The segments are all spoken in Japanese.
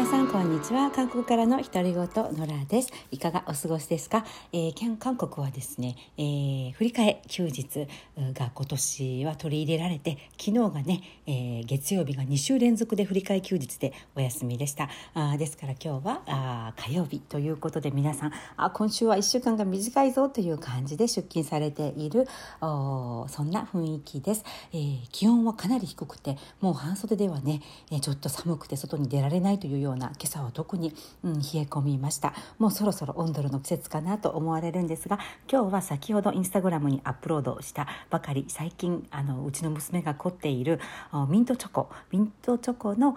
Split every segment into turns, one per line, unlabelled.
皆さんこんにちは。韓国からの独り言ノラです。いかがお過ごしですか、えー、韓国はですね、えー、振り替え休日が今年は取り入れられて昨日がね、えー、月曜日が2週連続で振り替え休日でお休みでした。あですから今日はあ火曜日ということで皆さんあ今週は1週間が短いぞという感じで出勤されているおそんな雰囲気です、えー、気温はかなり低くてもう半袖ではね、えちょっと寒くて外に出られないというような今朝は特に、うん、冷え込みました。もうそろそろオンドルの季節かなと思われるんですが今日は先ほどインスタグラムにアップロードしたばかり最近あのうちの娘が凝っているミントチョコミントチョコの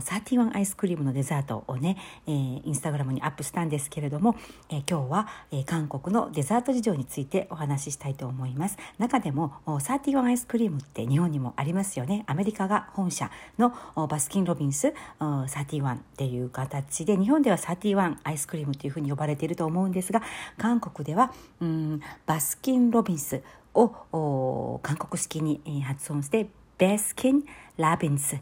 31アイスクリームのデザートをね、えー、インスタグラムにアップしたんですけれども、えー、今日は、えー、韓国のデザート事情についてお話ししたいと思います。中でも31アイスクリームって日本にもありますよね。アメリカが本社のバスキン・ロビンス31っていう形で日本では31アイスクリームというふうに呼ばれていると思うんですが韓国ではうんバスキン・ロビンスを韓国式に発音してベスキン・ラビンス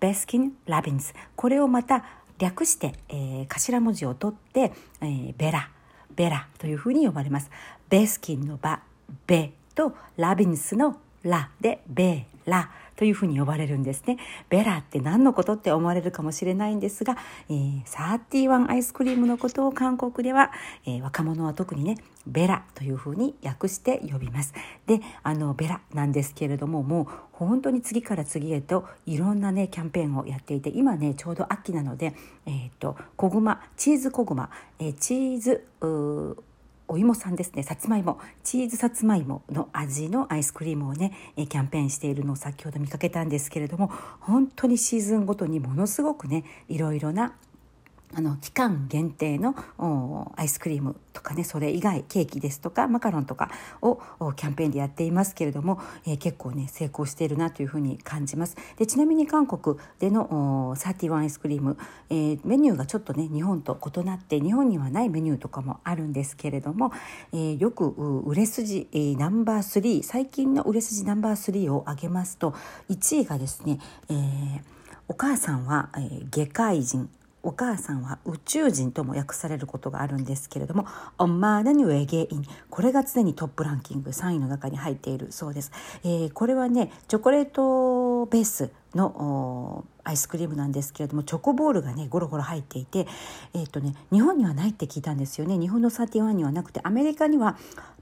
ベスキン・ラビンスこれをまた略して、えー、頭文字を取って、えー、ベラベラというふうに呼ばれます。ベスキンのバベとラビンスのラでベラというふうに呼ばれるんですね。ベラって何のことって思われるかもしれないんですが、えー、31アイスクリームのことを韓国では、えー、若者は特にね、ベラというふうに訳して呼びます。で、あの、ベラなんですけれども、もう本当に次から次へといろんなね、キャンペーンをやっていて、今ね、ちょうど秋なので、えっ、ー、と、小熊、チーズ小熊、えー、チーズ、お芋さんですね。さつまいも。チーズさつまいもの味のアイスクリームをねキャンペーンしているのを先ほど見かけたんですけれども本当にシーズンごとにものすごくねいろいろなあの期間限定のアイスクリームとかねそれ以外ケーキですとかマカロンとかをキャンペーンでやっていますけれども、えー、結構ね成功しているなというふうに感じます。でちなみに韓国での31アイスクリーム、えー、メニューがちょっとね日本と異なって日本にはないメニューとかもあるんですけれども、えー、よく売れ筋、えー、ナンバー3最近の売れ筋ナンバー3を挙げますと1位がですね、えー、お母さんは、えー、外科医人お母さんは宇宙人とも訳されることがあるんですけれども「オンマーナニュエゲイン」これが常にトップランキング3位の中に入っているそうです。えー、これはねチョコレートベースのアイスクリームなんですけれどもチョコボールがねゴロゴロ入っていて、えーとね、日本にはないって聞いたんですよね日本のサーティワンにはなくてアメリカには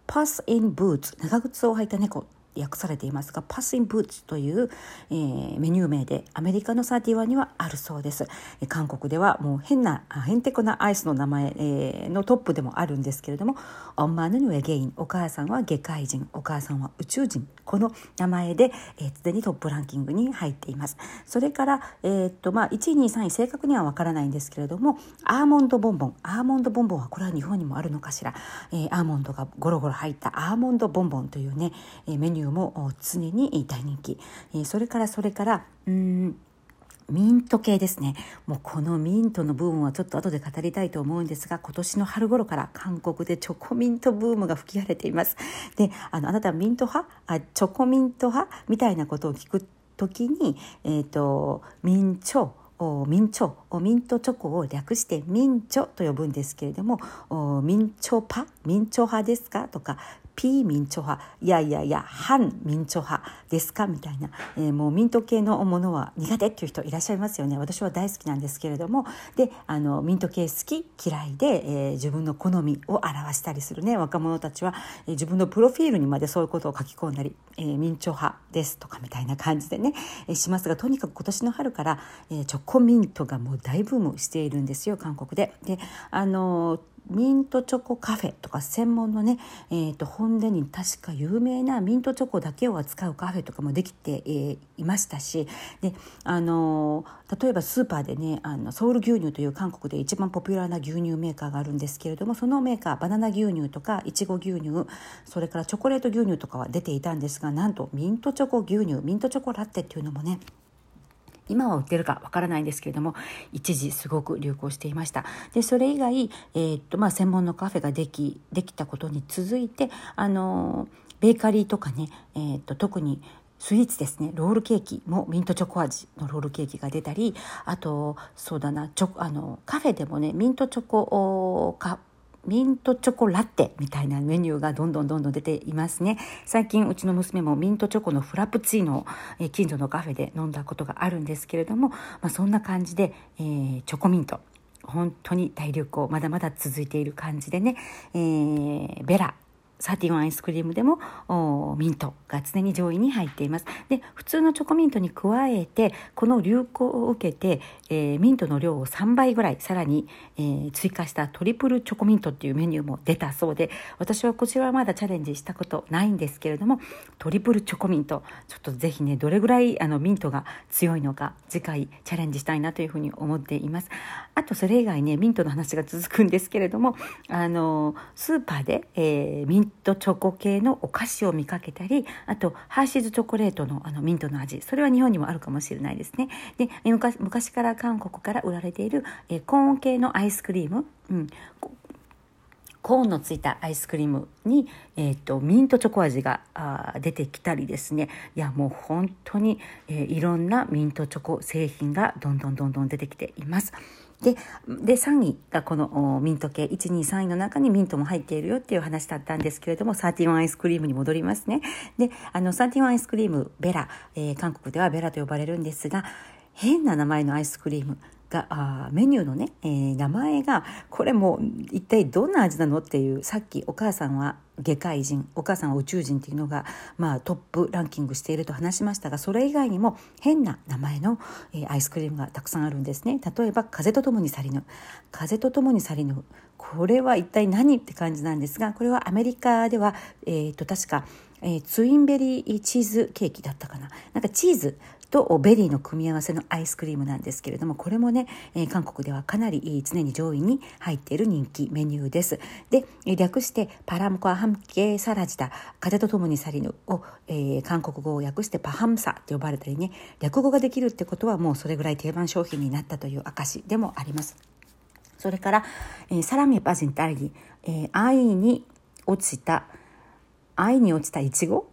パス・イン・ブーツ長靴を履いた猫訳されていますがパスインブーツという、えー、メニュー名でアメリカの31にはあるそうです。韓国ではもう変なへんてこなアイスの名前、えー、のトップでもあるんですけれども「オンマヌヌエゲイン」お母さんは外科医人お母さんは宇宙人この名前で、えー、常にトップランキングに入っています。それから、えー、っとまあ、1位2位3位正確にはわからないんですけれどもアーモンドボンボンアーモンドボンボンはこれは日本にもあるのかしら、えー、アーモンドがゴロゴロ入ったアーモンドボンボンというね、えメニューも常に大人気、えそれからそれからうんミント系ですね。もうこのミントの部分はちょっと後で語りたいと思うんですが、今年の春頃から韓国でチョコミントブームが吹き荒れています。で、あの、あなたはミント派？あ、チョコミント派みたいなことを聞くときに、えっ、ー、と、ミンチョ、ミンチョミントチョコを略してミンチョと呼ぶんですけれどもミンチョパ？ミンチョ派ですか？とかピーミンチョ派いやいやいや反ミンチョ派ですか？みたいな、えー、もうミント系のものは苦手っていう人いらっしゃいますよね。私は大好きなんですけれども。であのミント系好き嫌いで、えー、自分の好みを表したりするね。若者たちは、えー、自分のプロフィールにまでそういうことを書き込んだり、えー、ミンチョ派ですとかみたいな感じでね、えー、しますがとにかく今年の春から、えー、チョコミントがもう大ブームしているんですよ韓国で。であのミントチョコカフェとか専門のね、えーと、本殿に確か有名なミントチョコだけを扱うカフェとかもできて、えー、いましたしで、あのー、例えばスーパーでねあのソウル牛乳という韓国で一番ポピュラーな牛乳メーカーがあるんですけれどもそのメーカーバナナ牛乳とかいちご牛乳それからチョコレート牛乳とかは出ていたんですがなんとミントチョコ牛乳ミントチョコラッテっていうのもね今は売ってるかわからないんですけれども一時すごく流行していました。でそれ以外、えー、っとまあ、専門のカフェができできたことに続いてあのベーカリーとかね、えー、っと特にスイーツですねロールケーキもミントチョコ味のロールケーキが出たりあとそうだなチョあのカフェでもねミントチョコかミントチョコラテみたいなメニューがどんどんどんどん出ていますね。最近うちの娘もミントチョコのフラプチーノを、え近所のカフェで飲んだことがあるんですけれども、まあ、そんな感じで、えー、チョコミント。本当に大流行まだまだ続いている感じでね、えー、ベラ。サーティワンアイスクリームでもミントが常に上位に入っています。で普通のチョコミントに加えてこの流行を受けて、えー、ミントの量を3倍ぐらいさらに、えー、追加したトリプルチョコミントっていうメニューも出たそうで私はこちらはまだチャレンジしたことないんですけれどもトリプルチョコミントちょっとぜひねどれぐらいあのミントが強いのか次回チャレンジしたいなというふうに思っています。あとそれ以外ねミントの話が続くんですけれどもあのスーパーで、えー、ミントチョコ系のお菓子を見かけたりあとハーシーズチョコレートのあのミントの味。それは日本にもあるかもしれないですね。で昔昔から韓国から売られている、えー、コーン系のアイスクリーム、うん、コーンのついたアイスクリームに、えーと、ミントチョコ味があ出てきたりですね。いやもう本当に、えー、いろんなミントチョコ製品がどんどんどんどん出てきています。でで3位がこのミント系123位の中にミントも入っているよっていう話だったんですけれども31アイスクリームに戻りますね。であの31アイスクリームベラ、えー、韓国ではベラと呼ばれるんですが変な名前のアイスクリームがあメニューのね、えー、名前がこれも一体どんな味なのっていうさっきお母さんは外科医人お母さんは宇宙人っていうのが、まあ、トップランキングしていると話しましたがそれ以外にも変な名前の、えー、アイスクリームがたくさんあるんですね。例えば「風とともに去りぬ」「風とともに去りぬ」これは一体何って感じなんですがこれはアメリカでは、えーと、確か、えー、ツインベリーチーズケーキだったかな。なんかチーズとベリーの組み合わせのアイスクリームなんですけれどもこれもね、え、韓国ではかなり常に上位に入っている人気メニューです。で略して바람과 함께 사라지다 風とともに去りぬを、えー、韓国語を訳して바함사 と呼ばれたりね略語ができるってことはもうそれぐらい定番商品になったという証でもあります。それから、えー、サラミパジンタリ、えー、愛に落ちた愛に落ちたいちご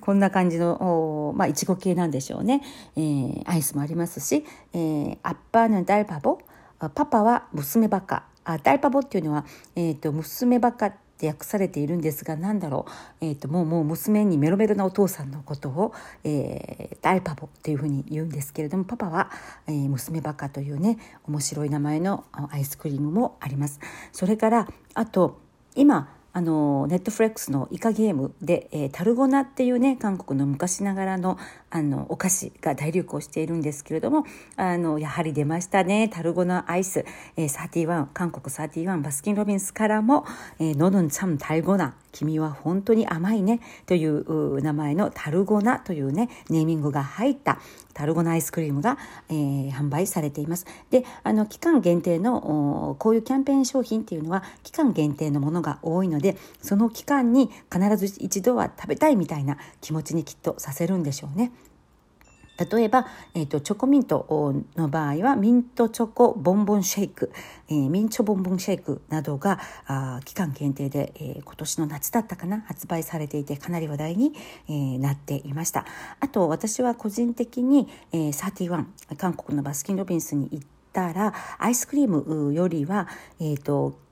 こんな感じのまあいちご系なんでしょうね、えー、アイスもありますし、えー、アッパーのダルパボ？パパは娘バカ。あダルパボっていうのは、えーと、娘バカって訳されているんですが何だろう、えーと、もうもう娘にメロメロなお父さんのことを、えー、ダルパボっていうふうに言うんですけれどもパパは、えー、娘バカというね面白い名前のアイスクリームもあります。それからあと今あのネットフレックスのイカゲームで、えー、タルゴナっていうね韓国の昔ながらのあのお菓子が大流行しているんですけれどもあのやはり出ましたね。タルゴナアイス、えー、31韓国31バスキン・ロビンスからも「えー、ノドンチャムタルゴナ」君は本当に甘いね。という名前のタルゴナというねネーミングが入ったタルゴナアイスクリームが、えー、販売されています。であの期間限定のこういうキャンペーン商品っていうのは期間限定のものが多いのでその期間に必ず一度は食べたいみたいな気持ちにきっとさせるんでしょうね。例えば、えーと、チョコミントの場合はミントチョコボンボンシェイク、えー、ミンチョボンボンシェイクなどがあ期間限定で、えー、今年の夏だったかな発売されていてかなり話題に、えー、なっていました。あと私は個人的に、えー、31韓国のバスキン・ロビンスに行ったらアイスクリームよりは、えーと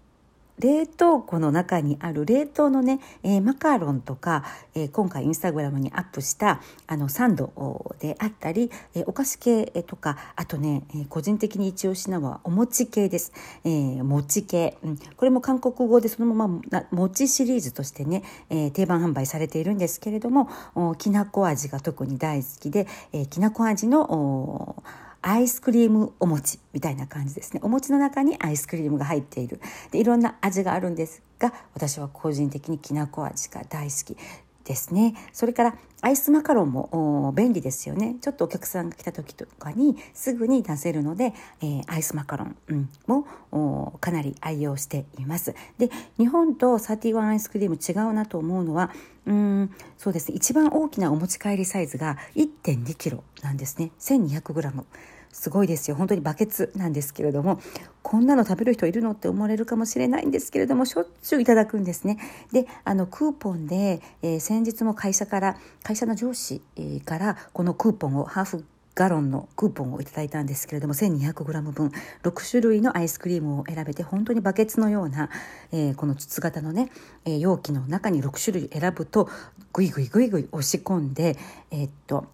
冷凍庫の中にある冷凍のね、えー、マカロンとか、えー、今回インスタグラムにアップしたあのサンドであったり、えー、お菓子系とかあとね、え個人的に一押しなのはお餅系です、え餅系、うん、これも韓国語でそのまま餅シリーズとしてね、え定番販売されているんですけれどもきなこ味が特に大好きで、えきなこ味のアイスクリームお餅みたいな感じですね。お餅の中にアイスクリームが入っている。でいろんな味があるんですが私は個人的にきなこ味が大好きですね。それからアイスマカロンも便利ですよね。ちょっとお客さんが来た時とかにすぐに出せるので、えー、アイスマカロン、うん、もかなり愛用しています。で日本と31アイスクリーム違うなと思うのはうんそうですね。一番大きなお持ち帰りサイズが1 2キロなんですね。1200g すごいですよ本当にバケツなんですけれどもこんなの食べる人いるのって思われるかもしれないんですけれどもしょっちゅういただくんですね。であのクーポンで、えー、先日も会社から会社の上司、からこのクーポンをハーフガロンのクーポンをいただいたんですけれども 1200g 分6種類のアイスクリームを選べて本当にバケツのような、えー、この筒型のね、えー、容器の中に6種類選ぶとグイグイグイグイ押し込んでえー、っと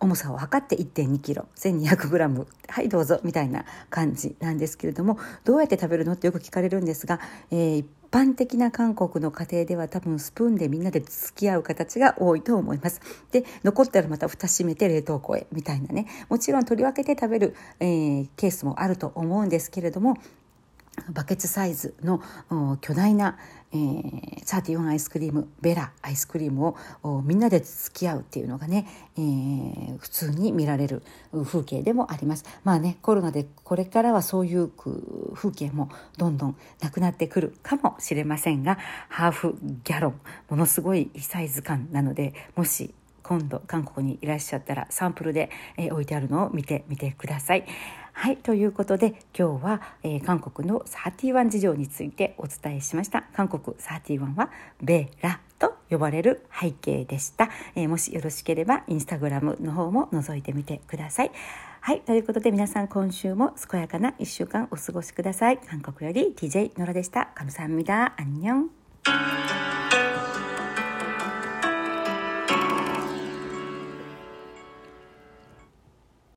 重さを測って1 2キロ 1200g はいどうぞみたいな感じなんですけれどもどうやって食べるのってよく聞かれるんですが、えー、一般的な韓国の家庭では多分スプーンでみんなで付き合う形が多いと思います。で残ったらまた蓋閉めて冷凍庫へみたいなねもちろん取り分けて食べる、えー、ケースもあると思うんですけれどもバケツサイズの巨大な、えー、31アイスクリームベラアイスクリームをみんなで付き合うっていうのがね、えー、普通に見られる風景でもありますまあねコロナでこれからはそういう風景もどんどんなくなってくるかもしれませんがハーフギャロンものすごいサイズ感なのでもし今度韓国にいらっしゃったらサンプルで、えー、置いてあるのを見てみてください。はいということで今日は、えー、韓国の31事情についてお伝えしました韓国31はベラと呼ばれる背景でした、えー、もしよろしければインスタグラムの方も覗いてみてくださいはいということで皆さん今週も健やかな1週間お過ごしください韓国より TJ ノラでした감사합니다안녕